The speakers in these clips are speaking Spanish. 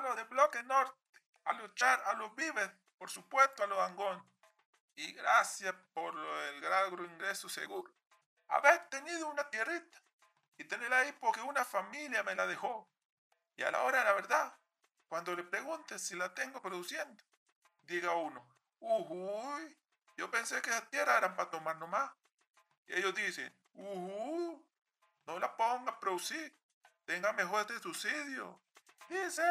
pueblo de Bloque Norte a luchar a los vives, por supuesto a los angón. Y gracias por el gran ingreso seguro. Haber tenido una tierrita y tenerla ahí porque una familia me la dejó. Y a la hora de la verdad, cuando le pregunte si la tengo produciendo, diga uno, uy, yo pensé que esa tierra eran para tomar nomás. Y ellos dicen, uh, no la ponga a producir, tenga mejor este subsidio. Dice.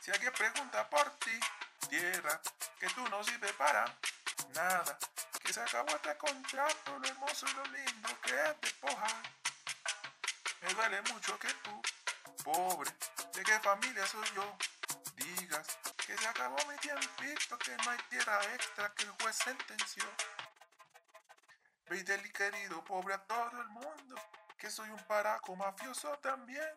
Si alguien pregunta por ti, tierra, que tú no sirves para nada, que se acabó este contrato, lo hermoso y lo lindo que es despojar. Me duele mucho que tú, pobre, de qué familia soy yo, digas que se acabó mi tiempito, que no hay tierra extra que el juez sentenció. Veis querido pobre a todo el mundo, que soy un paraco mafioso también.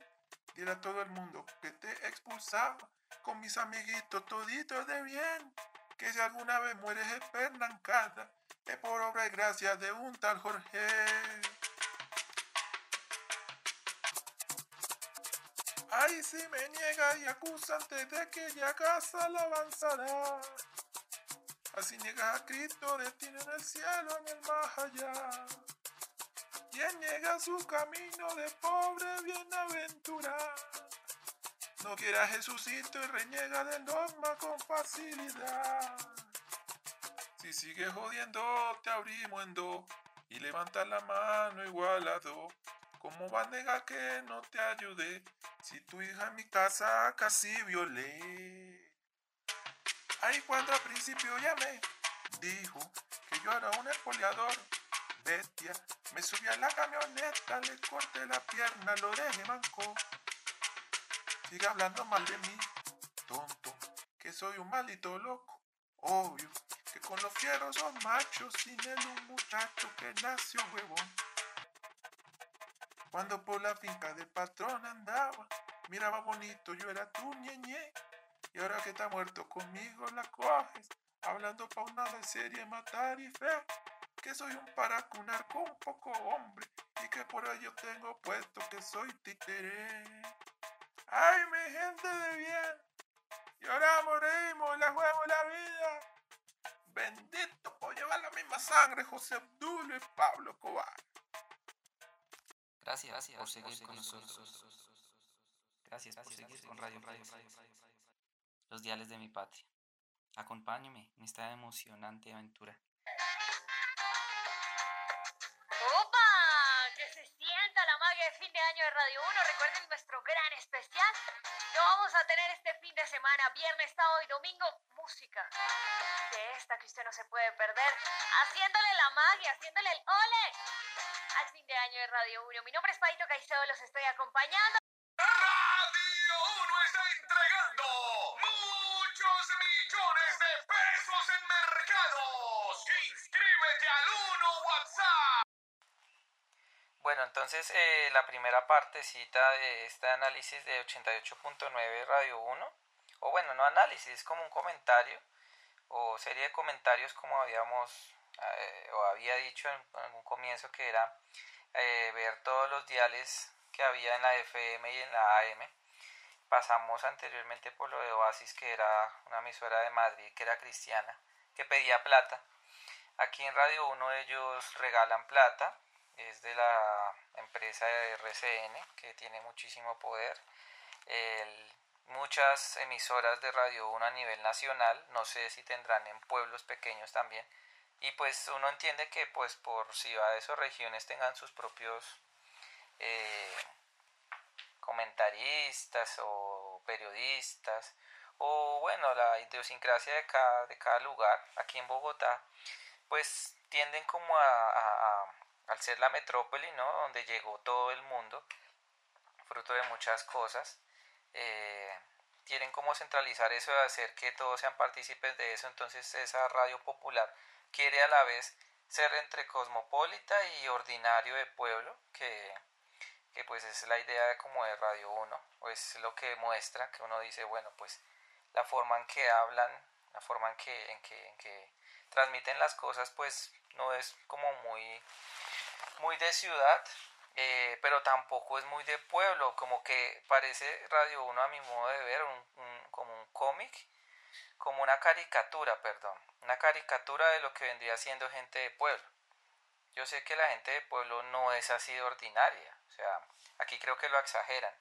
Dile a todo el mundo que te expulsaba con mis amiguitos toditos de bien. Que si alguna vez mueres espernancada, es por obra y gracia de un tal Jorge. Ay, si me niega y acusa antes de que ya casa la avanzará. Así niega a Cristo, destino en el cielo, en el más allá. Quien niega su camino de pobre bienaventurado. No quiera Jesucito y reniega del dogma con facilidad. Si sigues jodiendo, te abrimos en dos y levanta la mano igual a dos. ¿Cómo va a negar que no te ayude si tu hija en mi casa casi violé? Ahí cuando al principio llamé, dijo que yo era un espoliador. Bestia, me subí a la camioneta, le corté la pierna, lo dejé manco. Sigue hablando mal de mí, tonto, que soy un maldito loco. Obvio, que con los fieros son machos, sin él un muchacho que nació huevón. Cuando por la finca del patrón andaba, miraba bonito, yo era tu ñeñe. Y ahora que está muerto conmigo la coges, hablando pa' una de serie matar y fe. Que soy un paracunar con un poco hombre y que por ello tengo puesto que soy títere. ¡Ay, mi gente de bien! Lloramos, reímos, la juego la vida. Bendito por llevar la misma sangre José Abdulio y Pablo Cobar. Gracias, gracias por seguir con nosotros. Gracias por seguir con Radio Radio. Los diales de mi patria. Acompáñeme en esta emocionante aventura. ¡Opa! Que se sienta la magia de fin de año de Radio 1. Recuerden nuestro gran especial. Lo vamos a tener este fin de semana, viernes, sábado y domingo. Música. De esta que usted no se puede perder. Haciéndole la magia, haciéndole el ole al fin de año de Radio 1. Mi nombre es Paito Caicedo, los estoy acompañando. Entonces eh, la primera partecita de este análisis de 88.9 Radio 1, o bueno, no análisis, es como un comentario o serie de comentarios como habíamos eh, o había dicho en, en un comienzo que era eh, ver todos los diales que había en la FM y en la AM. Pasamos anteriormente por lo de Oasis, que era una emisora de Madrid, que era cristiana, que pedía plata. Aquí en Radio 1 ellos regalan plata, es de la empresa de RCN, que tiene muchísimo poder. Muchas emisoras de Radio 1 a nivel nacional, no sé si tendrán en pueblos pequeños también. Y pues uno entiende que pues por ciudades o regiones tengan sus propios eh, comentaristas o periodistas o bueno la idiosincrasia de cada, de cada lugar aquí en Bogotá pues tienden como a al ser la metrópoli no donde llegó todo el mundo fruto de muchas cosas eh, tienen como centralizar eso hacer que todos sean partícipes de eso. Entonces esa radio popular quiere a la vez ser entre cosmopolita y ordinario de pueblo que que pues es la idea de como de Radio 1, o es lo que muestra que uno dice, bueno, pues la forma en que hablan, la forma en que, en que, en que transmiten las cosas, pues no es como muy, muy de ciudad, eh, pero tampoco es muy de pueblo, como que parece Radio 1 a mi modo de ver, como un cómic, como una caricatura, perdón, una caricatura de lo que vendría siendo gente de pueblo. Yo sé que la gente de pueblo no es así de ordinaria, o sea, aquí creo que lo exageran.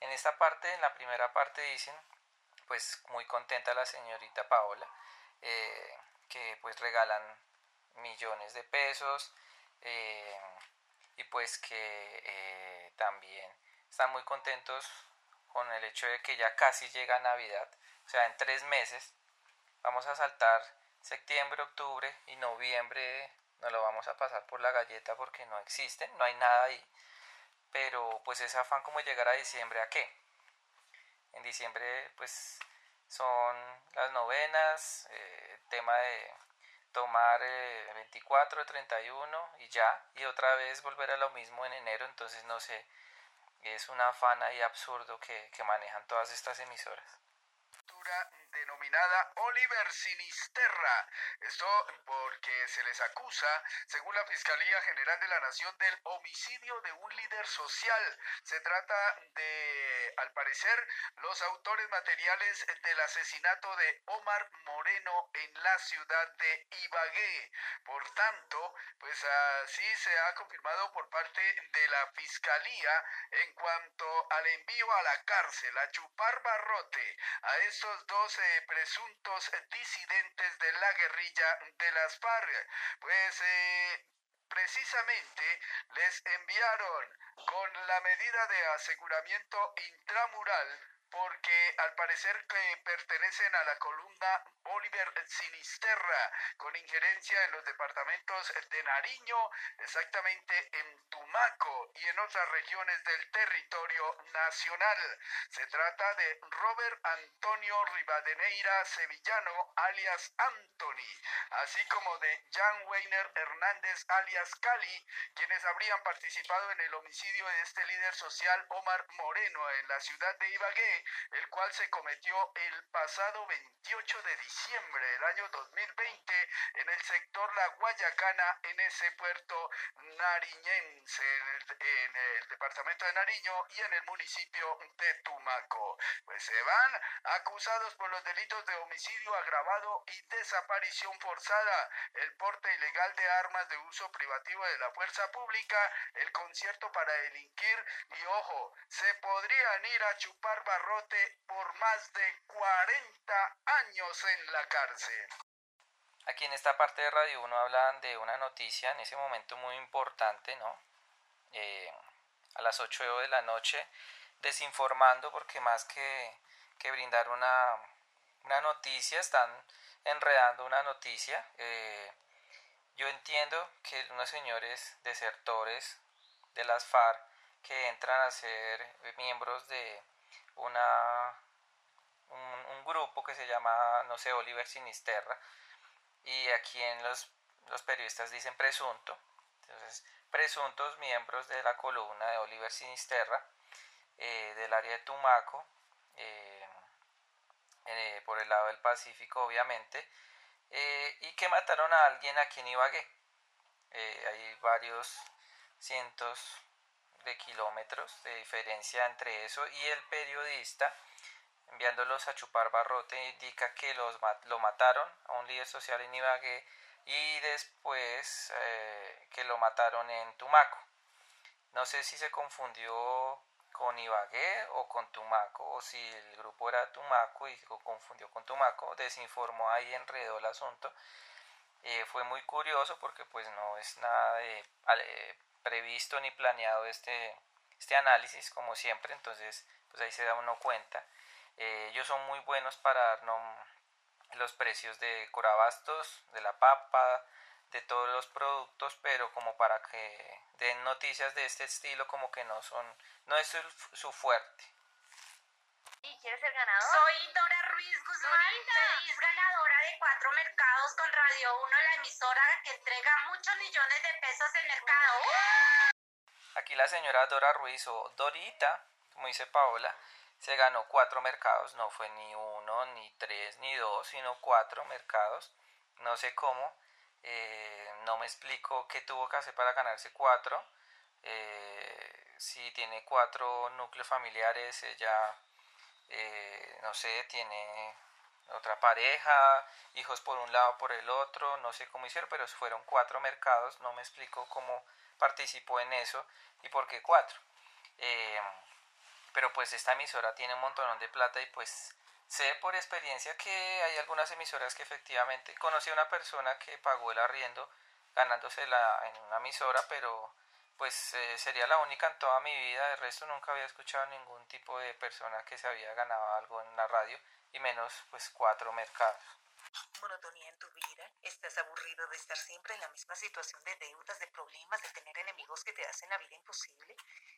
En esta parte, en la primera parte dicen, pues muy contenta la señorita Paola, eh, que pues regalan millones de pesos eh, y pues que eh, también están muy contentos con el hecho de que ya casi llega Navidad, o sea, en tres meses vamos a saltar septiembre, octubre y noviembre, no lo vamos a pasar por la galleta porque no existen, no hay nada ahí, pero pues ese afán como llegar a diciembre, ¿a qué? En diciembre pues son las novenas, eh, tema de tomar 24, 31 y ya, y otra vez volver a lo mismo en enero, entonces no sé, es un afán ahí absurdo que, que manejan todas estas emisoras denominada Oliver Sinisterra. Esto porque se les acusa, según la Fiscalía General de la Nación, del homicidio de un líder social. Se trata de, al parecer, los autores materiales del asesinato de Omar Moreno en la ciudad de Ibagué. Por tanto, pues así se ha confirmado por parte de la Fiscalía en cuanto al envío a la cárcel, a chupar barrote a estos presuntos disidentes de la guerrilla de las FARC. Pues eh, precisamente les enviaron con la medida de aseguramiento intramural porque al parecer que pertenecen a la columna Oliver Sinisterra, con injerencia en los departamentos de Nariño, exactamente en Tumaco y en otras regiones del territorio nacional. Se trata de Robert Antonio Rivadeneira Sevillano, alias Anthony, así como de Jan Weiner Hernández, alias Cali, quienes habrían participado en el homicidio de este líder social Omar Moreno en la ciudad de Ibagué, el cual se cometió el pasado 28 de diciembre del año 2020 en el sector La Guayacana, en ese puerto nariñense, en el, departamento de Nariño y en el municipio de Tumaco. Pues se van acusados por los delitos de homicidio agravado y desaparición forzada, el porte ilegal de armas de uso privativo de la fuerza pública, el concierto para delinquir y ojo, se podrían ir a chupar barrote por más de 40 años en la cárcel. Aquí en esta parte de Radio 1 hablan de una noticia en ese momento muy importante, ¿no? Eh, a las 8 de la noche, desinformando porque más que, que brindar una, una, noticia, están enredando una noticia. Eh, yo entiendo que unos señores desertores de las FARC que entran a ser miembros de una un, grupo que se llama, no sé, Oliver Sinisterra, y aquí en los, los periodistas dicen presunto, entonces presuntos miembros de la columna de Oliver Sinisterra, eh, del área de Tumaco, eh, eh, por el lado del Pacífico obviamente, y que mataron a alguien aquí en Ibagué. hay varios cientos de kilómetros de diferencia entre eso y el periodista enviándolos a chupar barrote, indica que los, lo mataron a un líder social en Ibagué y después eh, que lo mataron en Tumaco. No sé si se confundió con Ibagué o con Tumaco, o si el grupo era Tumaco y se confundió con Tumaco, desinformó ahí, enredó el asunto. Eh, fue muy curioso porque pues no es nada de, previsto ni planeado este, este análisis como siempre, entonces pues ahí se da uno cuenta. Eh, ellos son muy buenos para darnos los precios de corabastos, de la papa, de todos los productos, pero como para que den noticias de este estilo como que no son, no es su, fuerte. ¿Y quieres ser ganador? Soy Dora Ruiz Guzmán, feliz ganadora de cuatro mercados con Radio 1, la emisora que entrega muchos millones de pesos en mercado. Aquí la señora Dora Ruiz o Dorita, como dice Paola, se ganó cuatro mercados, no fue ni uno, ni tres, ni dos, sino cuatro mercados. No sé cómo, eh, no me explico qué tuvo que hacer para ganarse cuatro. Eh, si tiene cuatro núcleos familiares, ella, eh, no sé, tiene otra pareja, hijos por un lado, por el otro, no sé cómo hicieron, pero fueron cuatro mercados, no me explico cómo participó en eso y por qué cuatro. Eh, pero pues esta emisora tiene un montón de plata y pues sé por experiencia que hay algunas emisoras que efectivamente conocí a una persona que pagó el arriendo ganándosela en una emisora, pero pues eh, sería la única en toda mi vida, de resto nunca había escuchado ningún tipo de persona que se había ganado algo en la radio y menos pues cuatro mercados. Monotonía en tu vida, estás aburrido de estar siempre en la misma situación de deudas, de problemas, de tener enemigos que te hacen la vida imposible.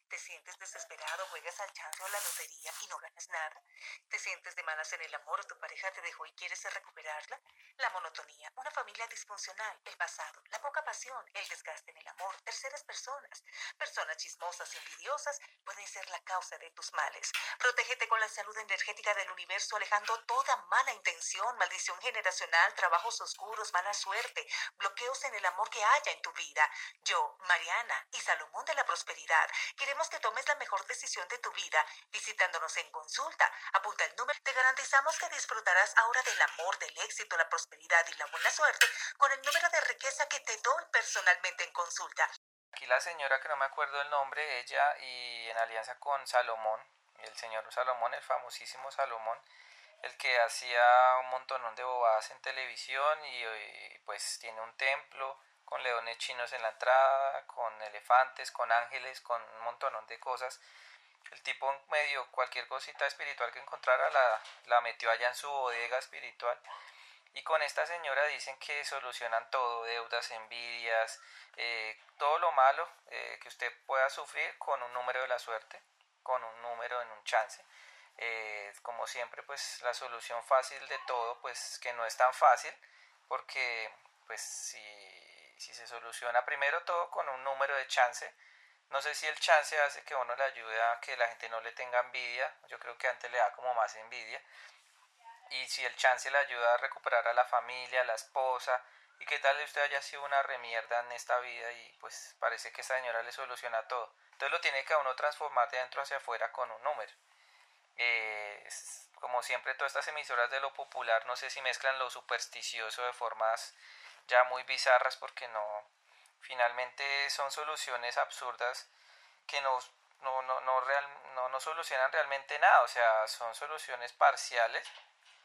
¿Te sientes desesperado, juegas al chance o a la lotería y no ganas nada? ¿Te sientes de malas en el amor tu pareja te dejó y quieres recuperarla? La monotonía, una familia disfuncional, el pasado, la poca pasión, el desgaste en el amor, terceras personas, personas chismosas y envidiosas pueden ser la causa de tus males. Protégete con la salud energética del universo, alejando toda mala intención, maldición generacional, trabajos oscuros, mala suerte, bloqueos en el amor que haya en tu vida. Yo, Mariana y Salomón de la Prosperidad, queremos que tomes la mejor decisión de tu vida visitándonos en consulta. Apunta el número. Te garantizamos que disfrutarás ahora del amor, del éxito, la prosperidad y la buena suerte con el número de riqueza que te doy personalmente en consulta. Aquí la señora que no me acuerdo el nombre, ella y en alianza con Salomón, el señor Salomón, el famosísimo Salomón, el que hacía un montón de bobadas en televisión y, y pues tiene un templo con leones chinos en la entrada, con elefantes, con ángeles, con un montón de cosas. El tipo medio cualquier cosita espiritual que encontrara la, la metió allá en su bodega espiritual. Y con esta señora dicen que solucionan todo, deudas, envidias, eh, todo lo malo eh, que usted pueda sufrir con un número de la suerte, con un número en un chance. Eh, como siempre, pues la solución fácil de todo, pues que no es tan fácil, porque pues si si se soluciona primero todo con un número de chance, no sé si el chance hace que uno le ayude a que la gente no le tenga envidia, yo creo que antes le da como más envidia, y si el chance le ayuda a recuperar a la familia, a la esposa, y qué tal usted haya sido una remierda en esta vida y pues parece que esa señora le soluciona todo. Entonces lo tiene que uno transformar de dentro hacia afuera con un número. Eh, como siempre todas estas emisoras de lo popular no sé si mezclan lo supersticioso de formas ya muy bizarras porque no, finalmente son soluciones absurdas que no, no, no, no, real, no, no solucionan realmente nada, o sea, son soluciones parciales,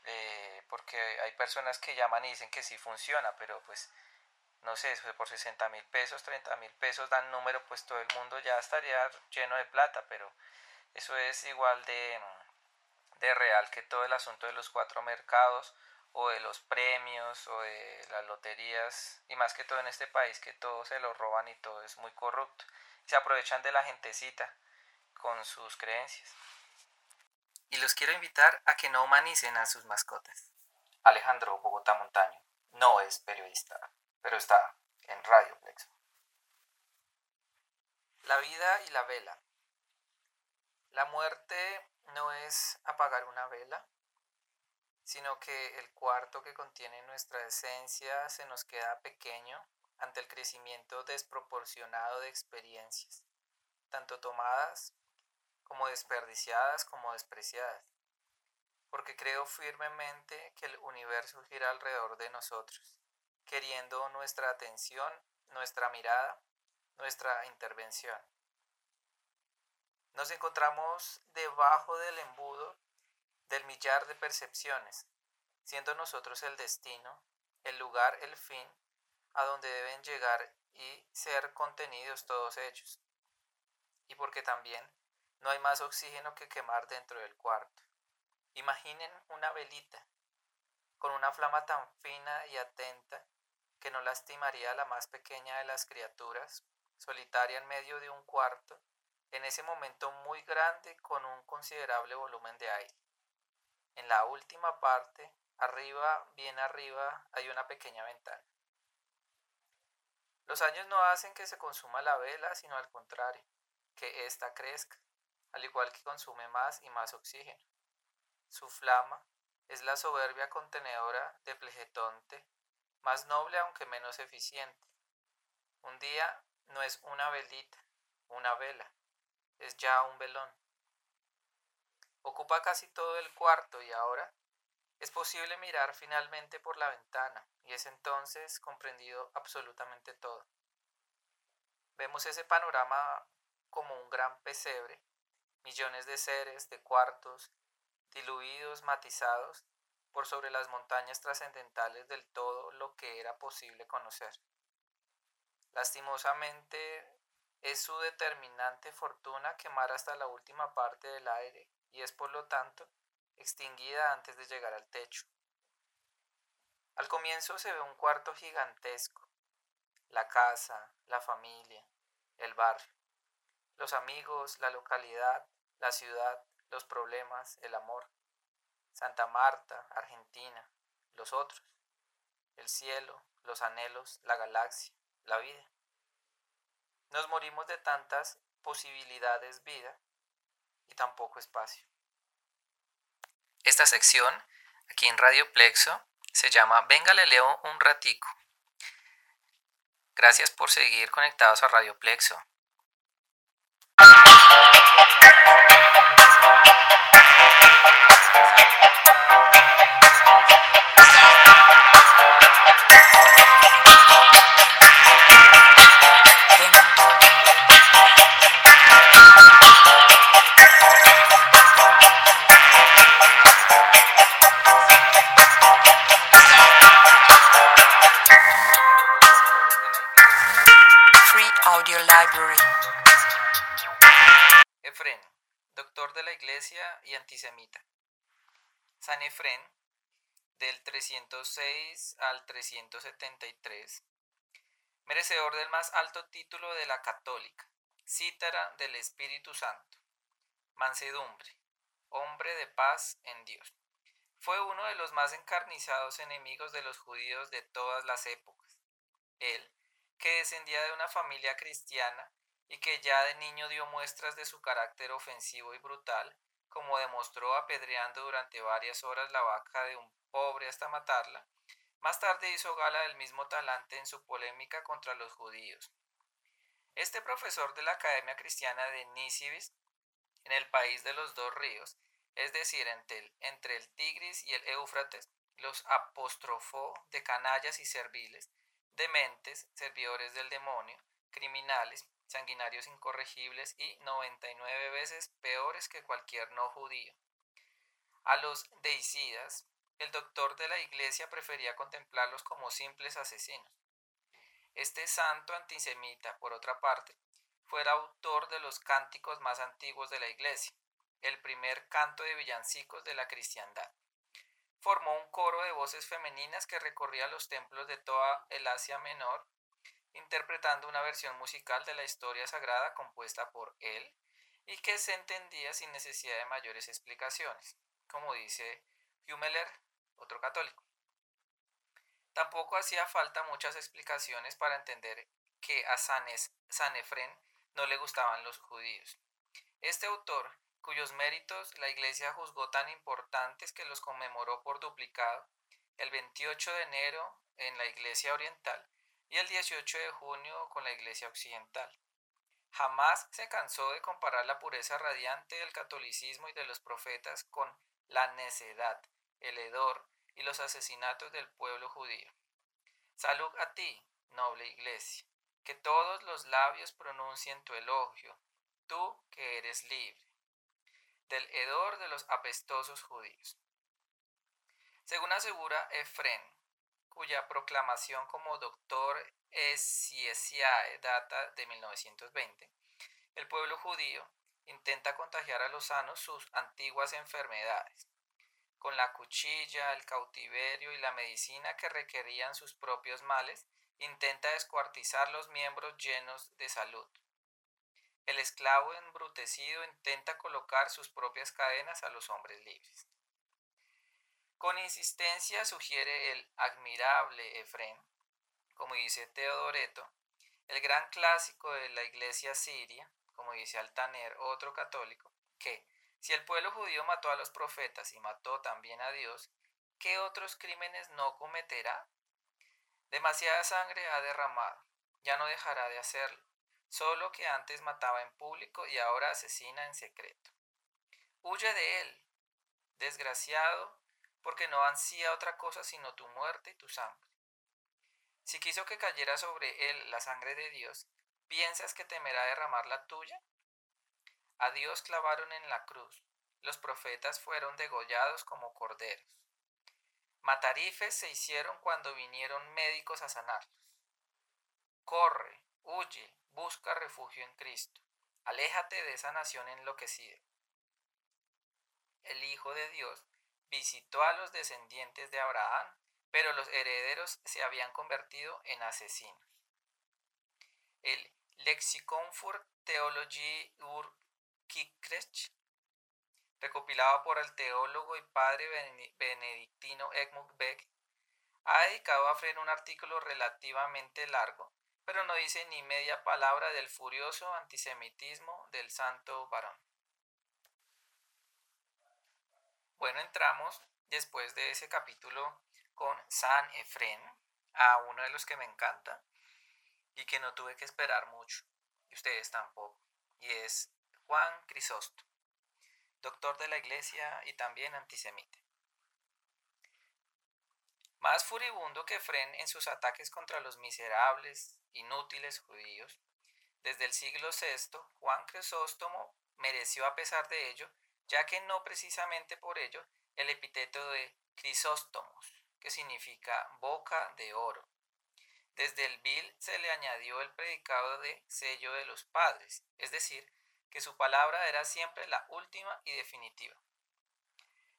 eh, porque hay personas que llaman y dicen que sí funciona, pero pues no sé, por 60 mil pesos, 30 mil pesos dan número, pues todo el mundo ya estaría lleno de plata, pero eso es igual de, de real que todo el asunto de los cuatro mercados o de los premios o de las loterías y más que todo en este país que todo se lo roban y todo es muy corrupto y se aprovechan de la gentecita con sus creencias. Y los quiero invitar a que no humanicen a sus mascotas. Alejandro Bogotá Montaño no es periodista, pero está en Radio Plexo. La vida y la vela. La muerte no es apagar una vela, sino que el cuarto que contiene nuestra esencia se nos queda pequeño ante el crecimiento desproporcionado de experiencias, tanto tomadas como desperdiciadas como despreciadas, porque creo firmemente que el universo gira alrededor de nosotros, queriendo nuestra atención, nuestra mirada, nuestra intervención. Nos encontramos debajo del embudo del millar de percepciones, siendo nosotros el destino, el lugar, el fin, a donde deben llegar y ser contenidos todos ellos. Y porque también no hay más oxígeno que quemar dentro del cuarto. Imaginen una velita, con una flama tan fina y atenta que no lastimaría a la más pequeña de las criaturas, solitaria en medio de un cuarto, en ese momento muy grande con un considerable volumen de aire. En la última parte, arriba, bien arriba, hay una pequeña ventana. Los años no hacen que se consuma la vela, sino al contrario, que ésta crezca, al igual que consume más y más oxígeno. Su flama es la soberbia contenedora de flegetonte, más noble aunque menos eficiente. Un día no es una velita, una vela, es ya un velón. Ocupa casi todo el cuarto y ahora es posible mirar finalmente por la ventana y es entonces comprendido absolutamente todo. Vemos ese panorama como un gran pesebre, millones de seres, de cuartos, diluidos, matizados, por sobre las montañas trascendentales del todo lo que era posible conocer. Lastimosamente, es su determinante fortuna quemar hasta la última parte del aire y es por lo tanto extinguida antes de llegar al techo. Al comienzo se ve un cuarto gigantesco, la casa, la familia, el barrio, los amigos, la localidad, la ciudad, los problemas, el amor. Santa Marta, Argentina, los otros, el cielo, los anhelos, la galaxia, la vida. Nos morimos de tantas posibilidades vida y tampoco espacio. Esta sección, aquí en Radio Plexo, se llama Venga le leo un ratico. Gracias por seguir conectados a Radio Plexo. Efren, doctor de la iglesia y antisemita. San Efren, del 306 al 373, merecedor del más alto título de la católica, cítara del Espíritu Santo, mansedumbre, hombre de paz en Dios. Fue uno de los más encarnizados enemigos de los judíos de todas las épocas. Él, que descendía de una familia cristiana y que ya de niño dio muestras de su carácter ofensivo y brutal, como demostró apedreando durante varias horas la vaca de un pobre hasta matarla, más tarde hizo gala del mismo talante en su polémica contra los judíos. Este profesor de la Academia Cristiana de Nisibis, en el país de los dos ríos, es decir, entre el, entre el Tigris y el Éufrates, los apostrofó de canallas y serviles, dementes, servidores del demonio, criminales, sanguinarios incorregibles y 99 veces peores que cualquier no judío. A los deicidas, el doctor de la iglesia prefería contemplarlos como simples asesinos. Este santo antisemita, por otra parte, fue el autor de los cánticos más antiguos de la iglesia, el primer canto de villancicos de la cristiandad formó un coro de voces femeninas que recorría los templos de toda el Asia Menor, interpretando una versión musical de la historia sagrada compuesta por él y que se entendía sin necesidad de mayores explicaciones, como dice Humeler, otro católico. Tampoco hacía falta muchas explicaciones para entender que a San Efren no le gustaban los judíos. Este autor, cuyos méritos la Iglesia juzgó tan importantes que los conmemoró por duplicado el 28 de enero en la Iglesia Oriental y el 18 de junio con la Iglesia Occidental. Jamás se cansó de comparar la pureza radiante del catolicismo y de los profetas con la necedad, el hedor y los asesinatos del pueblo judío. Salud a ti, noble Iglesia, que todos los labios pronuncien tu elogio, tú que eres libre del hedor de los apestosos judíos. Según asegura Efren, cuya proclamación como doctor Esiesiae data de 1920, el pueblo judío intenta contagiar a los sanos sus antiguas enfermedades, con la cuchilla, el cautiverio y la medicina que requerían sus propios males, intenta descuartizar los miembros llenos de salud. El esclavo embrutecido intenta colocar sus propias cadenas a los hombres libres. Con insistencia sugiere el admirable Efrén, como dice Teodoreto, el gran clásico de la iglesia siria, como dice Altaner, otro católico, que si el pueblo judío mató a los profetas y mató también a Dios, ¿qué otros crímenes no cometerá? Demasiada sangre ha derramado, ya no dejará de hacerlo solo que antes mataba en público y ahora asesina en secreto. Huye de él, desgraciado, porque no ansía otra cosa sino tu muerte y tu sangre. Si quiso que cayera sobre él la sangre de Dios, ¿piensas que temerá derramar la tuya? A Dios clavaron en la cruz, los profetas fueron degollados como corderos. Matarifes se hicieron cuando vinieron médicos a sanarlos. Corre, huye, busca refugio en Cristo. Aléjate de esa nación enloquecida. El Hijo de Dios visitó a los descendientes de Abraham, pero los herederos se habían convertido en asesinos. El Lexicon für Theologie ur recopilado por el teólogo y padre benedictino Egmont Beck, ha dedicado a Fren un artículo relativamente largo, pero no dice ni media palabra del furioso antisemitismo del santo varón. Bueno, entramos después de ese capítulo con San Efren, a uno de los que me encanta y que no tuve que esperar mucho, y ustedes tampoco, y es Juan Crisóstomo doctor de la iglesia y también antisemita. Más furibundo que Fren en sus ataques contra los miserables, inútiles judíos, desde el siglo VI, Juan Crisóstomo mereció a pesar de ello, ya que no precisamente por ello, el epíteto de Crisóstomos, que significa boca de oro. Desde el vil se le añadió el predicado de sello de los padres, es decir, que su palabra era siempre la última y definitiva.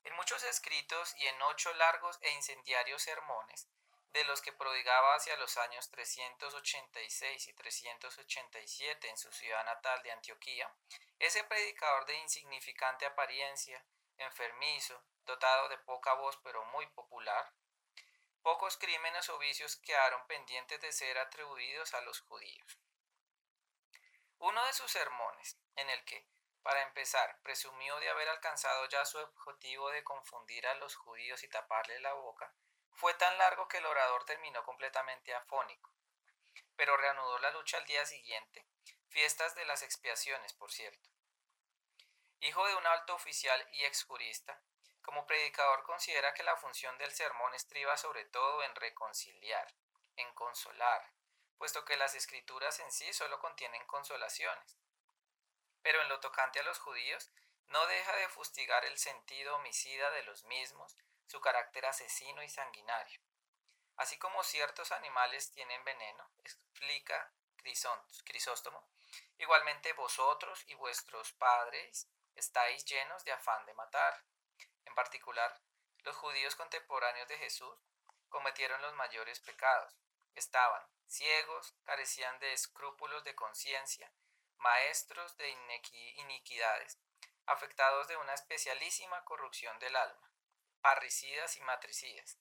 En muchos escritos y en ocho largos e incendiarios sermones, de los que prodigaba hacia los años 386 y 387 en su ciudad natal de Antioquía, ese predicador de insignificante apariencia, enfermizo, dotado de poca voz pero muy popular, pocos crímenes o vicios quedaron pendientes de ser atribuidos a los judíos. Uno de sus sermones, en el que, para empezar, presumió de haber alcanzado ya su objetivo de confundir a los judíos y taparle la boca, fue tan largo que el orador terminó completamente afónico. Pero reanudó la lucha al día siguiente, fiestas de las expiaciones, por cierto. Hijo de un alto oficial y exjurista, como predicador considera que la función del sermón estriba sobre todo en reconciliar, en consolar, puesto que las escrituras en sí solo contienen consolaciones. Pero en lo tocante a los judíos, no deja de fustigar el sentido homicida de los mismos, su carácter asesino y sanguinario. Así como ciertos animales tienen veneno, explica Crisóstomo, igualmente vosotros y vuestros padres estáis llenos de afán de matar. En particular, los judíos contemporáneos de Jesús cometieron los mayores pecados. Estaban ciegos, carecían de escrúpulos de conciencia, maestros de iniquidades, afectados de una especialísima corrupción del alma, parricidas y matricidas.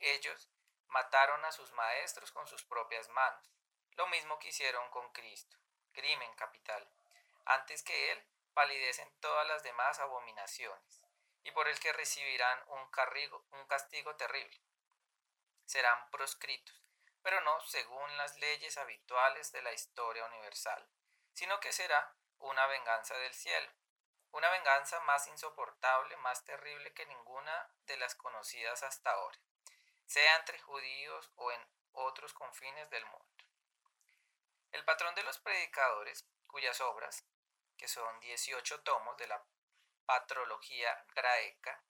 Ellos mataron a sus maestros con sus propias manos, lo mismo que hicieron con Cristo, crimen capital. Antes que Él palidecen todas las demás abominaciones, y por el que recibirán un, un castigo terrible. Serán proscritos, pero no según las leyes habituales de la historia universal, sino que será una venganza del cielo, una venganza más insoportable, más terrible que ninguna de las conocidas hasta ahora, sea entre judíos o en otros confines del mundo. El patrón de los predicadores, cuyas obras, que son 18 tomos de la patrología graeca,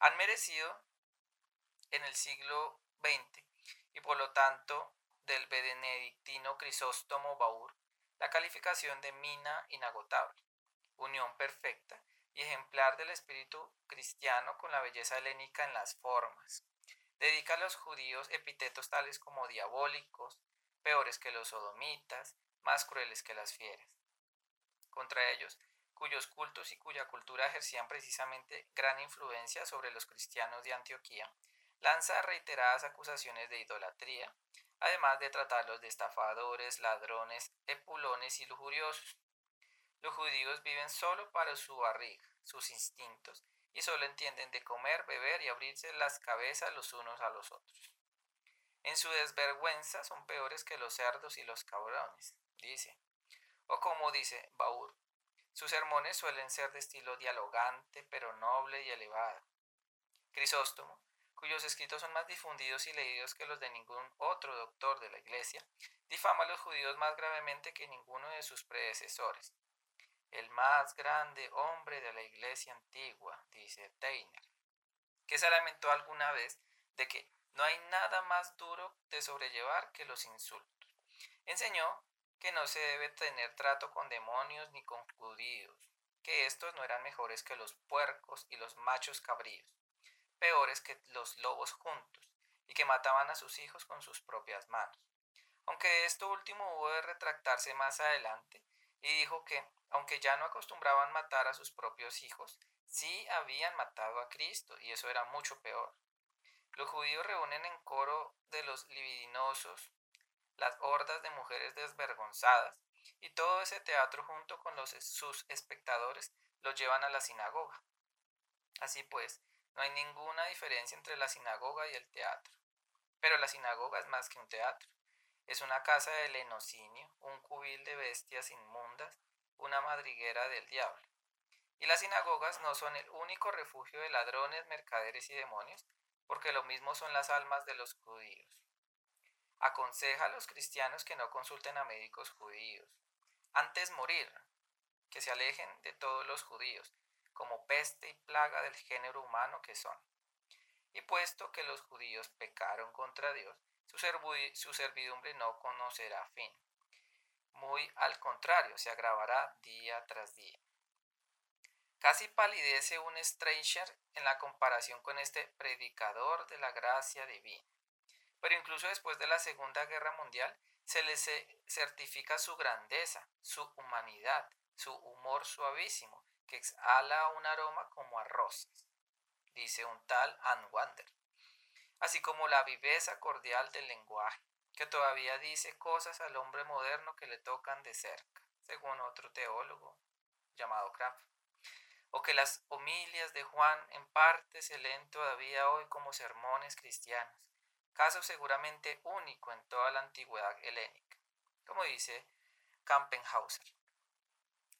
han merecido en el siglo XX y por lo tanto del benedictino Crisóstomo Baur la calificación de mina inagotable, unión perfecta y ejemplar del espíritu cristiano con la belleza helénica en las formas. Dedica a los judíos epítetos tales como diabólicos, peores que los sodomitas, más crueles que las fieras. Contra ellos, cuyos cultos y cuya cultura ejercían precisamente gran influencia sobre los cristianos de Antioquía, lanza reiteradas acusaciones de idolatría, además de tratarlos de estafadores, ladrones, epulones y lujuriosos. Los judíos viven solo para su barriga, sus instintos, y solo entienden de comer, beber y abrirse las cabezas los unos a los otros. En su desvergüenza son peores que los cerdos y los cabrones, dice. O como dice Baur, sus sermones suelen ser de estilo dialogante, pero noble y elevado. Crisóstomo, cuyos escritos son más difundidos y leídos que los de ningún otro doctor de la Iglesia, difama a los judíos más gravemente que ninguno de sus predecesores. El más grande hombre de la Iglesia antigua, dice Teiner, que se lamentó alguna vez de que no hay nada más duro de sobrellevar que los insultos. Enseñó que no se debe tener trato con demonios ni con judíos, que estos no eran mejores que los puercos y los machos cabríos, peores que los lobos juntos, y que mataban a sus hijos con sus propias manos. Aunque esto último hubo de retractarse más adelante, y dijo que, aunque ya no acostumbraban matar a sus propios hijos, sí habían matado a Cristo, y eso era mucho peor. Los judíos reúnen en coro de los libidinosos las hordas de mujeres desvergonzadas, y todo ese teatro junto con los, sus espectadores los llevan a la sinagoga. Así pues, no hay ninguna diferencia entre la sinagoga y el teatro. Pero la sinagoga es más que un teatro. Es una casa de lenocinio, un cubil de bestias inmundas, una madriguera del diablo. Y las sinagogas no son el único refugio de ladrones, mercaderes y demonios, porque lo mismo son las almas de los judíos. Aconseja a los cristianos que no consulten a médicos judíos. Antes morir, que se alejen de todos los judíos, como peste y plaga del género humano que son. Y puesto que los judíos pecaron contra Dios, su, servidumbre no conocerá fin. Muy al contrario, se agravará día tras día. Casi palidece un stranger en la comparación con este predicador de la gracia divina. Pero incluso después de la Segunda Guerra Mundial se le certifica su grandeza, su humanidad, su humor suavísimo, que exhala un aroma como a rosas, dice un tal Ann Wander, así como la viveza cordial del lenguaje, que todavía dice cosas al hombre moderno que le tocan de cerca, según otro teólogo llamado Kraft o que las homilias de Juan en parte se leen todavía hoy como sermones cristianos, caso seguramente único en toda la antigüedad helénica, como dice Kampenhauser.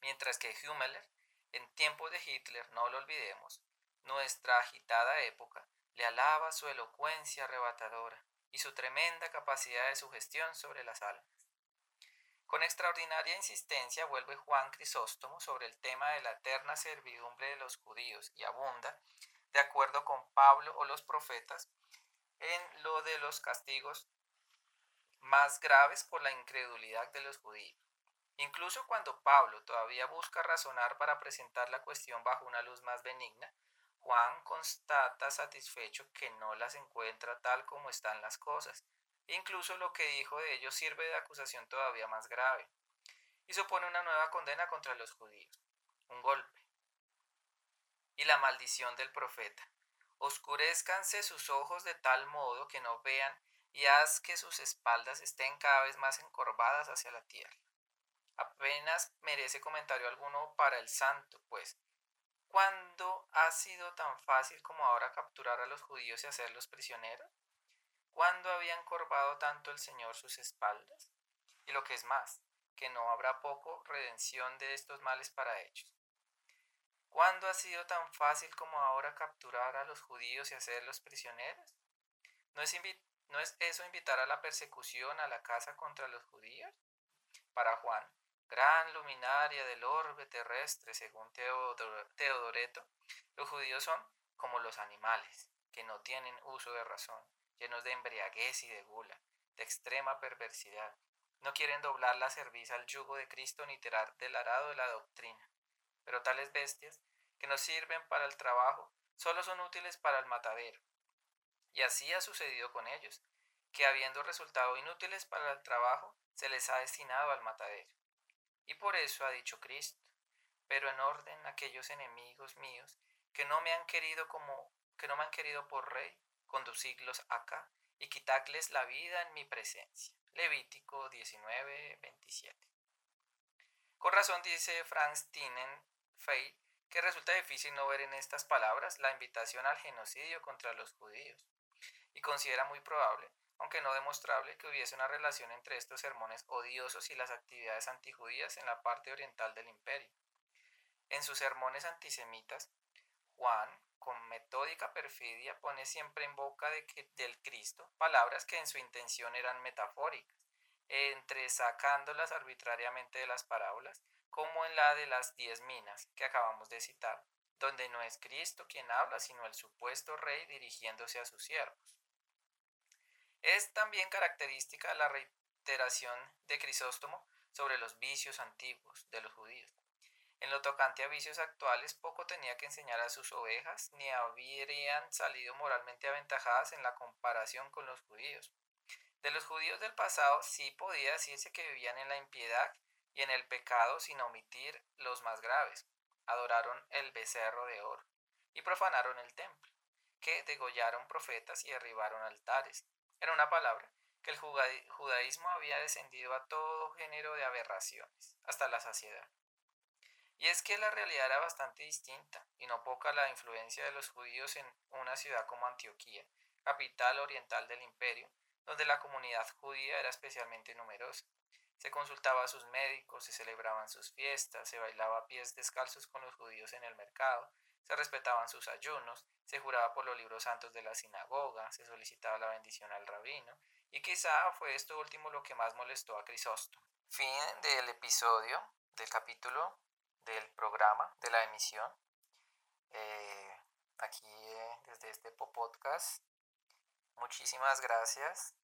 Mientras que Hümmeler, en tiempos de Hitler, no lo olvidemos, nuestra agitada época, le alaba su elocuencia arrebatadora y su tremenda capacidad de sugestión sobre las almas. Con extraordinaria insistencia vuelve Juan Crisóstomo sobre el tema de la eterna servidumbre de los judíos y abunda, de acuerdo con Pablo o los profetas, en lo de los castigos más graves por la incredulidad de los judíos. Incluso cuando Pablo todavía busca razonar para presentar la cuestión bajo una luz más benigna, Juan constata satisfecho que no las encuentra tal como están las cosas, Incluso lo que dijo de ellos sirve de acusación todavía más grave y supone una nueva condena contra los judíos, un golpe. Y la maldición del profeta. Oscurezcanse sus ojos de tal modo que no vean y haz que sus espaldas estén cada vez más encorvadas hacia la tierra. Apenas merece comentario alguno para el santo, pues, ¿cuándo ha sido tan fácil como ahora capturar a los judíos y hacerlos prisioneros? ¿Cuándo había encorvado tanto el Señor sus espaldas? Y lo que es más, que no habrá poco redención de estos males para ellos. ¿Cuándo ha sido tan fácil como ahora capturar a los judíos y hacerlos prisioneros? ¿No es, ¿No es eso invitar a la persecución a la casa contra los judíos? Para Juan, gran luminaria del orbe terrestre, según Teodoreto, los judíos son como los animales, que no tienen uso de razón llenos de embriaguez y de gula, de extrema perversidad. No quieren doblar la cerviz al yugo de Cristo ni tirar del arado de la doctrina. Pero tales bestias, que no sirven para el trabajo, solo son útiles para el matadero. Y así ha sucedido con ellos, que habiendo resultado inútiles para el trabajo, se les ha destinado al matadero. Y por eso ha dicho Cristo, pero en orden aquellos enemigos míos que no me han querido como que no me han querido por rey, conducirlos acá y quitarles la vida en mi presencia. Levítico 19, 27. Con razón dice Franz Fey que resulta difícil no ver en estas palabras la invitación al genocidio contra los judíos, y considera muy probable, aunque no demostrable, que hubiese una relación entre estos sermones odiosos y las actividades antijudías en la parte oriental del imperio. En sus sermones antisemitas, Juan, con metódica perfidia, pone siempre en boca de del Cristo palabras que en su intención eran metafóricas, entresacándolas arbitrariamente de las parábolas, como en la de las diez minas que acabamos de citar, donde no es Cristo quien habla, sino el supuesto rey dirigiéndose a sus siervos. Es también característica la reiteración de Crisóstomo sobre los vicios antiguos de los judíos. En lo tocante a vicios actuales, poco tenía que enseñar a sus ovejas, ni habrían salido moralmente aventajadas en la comparación con los judíos. De los judíos del pasado sí podía decirse que vivían en la impiedad y en el pecado sin omitir los más graves. Adoraron el becerro de oro y profanaron el templo, que degollaron profetas y derribaron altares, en una palabra, que el judaísmo había descendido a todo género de aberraciones, hasta la saciedad. Y es que la realidad era bastante distinta, y no poca la influencia de los judíos en una ciudad como Antioquía, capital oriental del imperio, donde la comunidad judía era especialmente numerosa. Se consultaba a sus médicos, se celebraban sus fiestas, se bailaba a pies descalzos con los judíos en el mercado, se respetaban sus ayunos, se juraba por los libros santos de la sinagoga, se solicitaba la bendición al rabino, y quizá fue esto último lo que más molestó a Crisóstomo. Fin del episodio, del capítulo, del programa, de la emisión. Eh, aquí eh, desde este podcast. Muchísimas gracias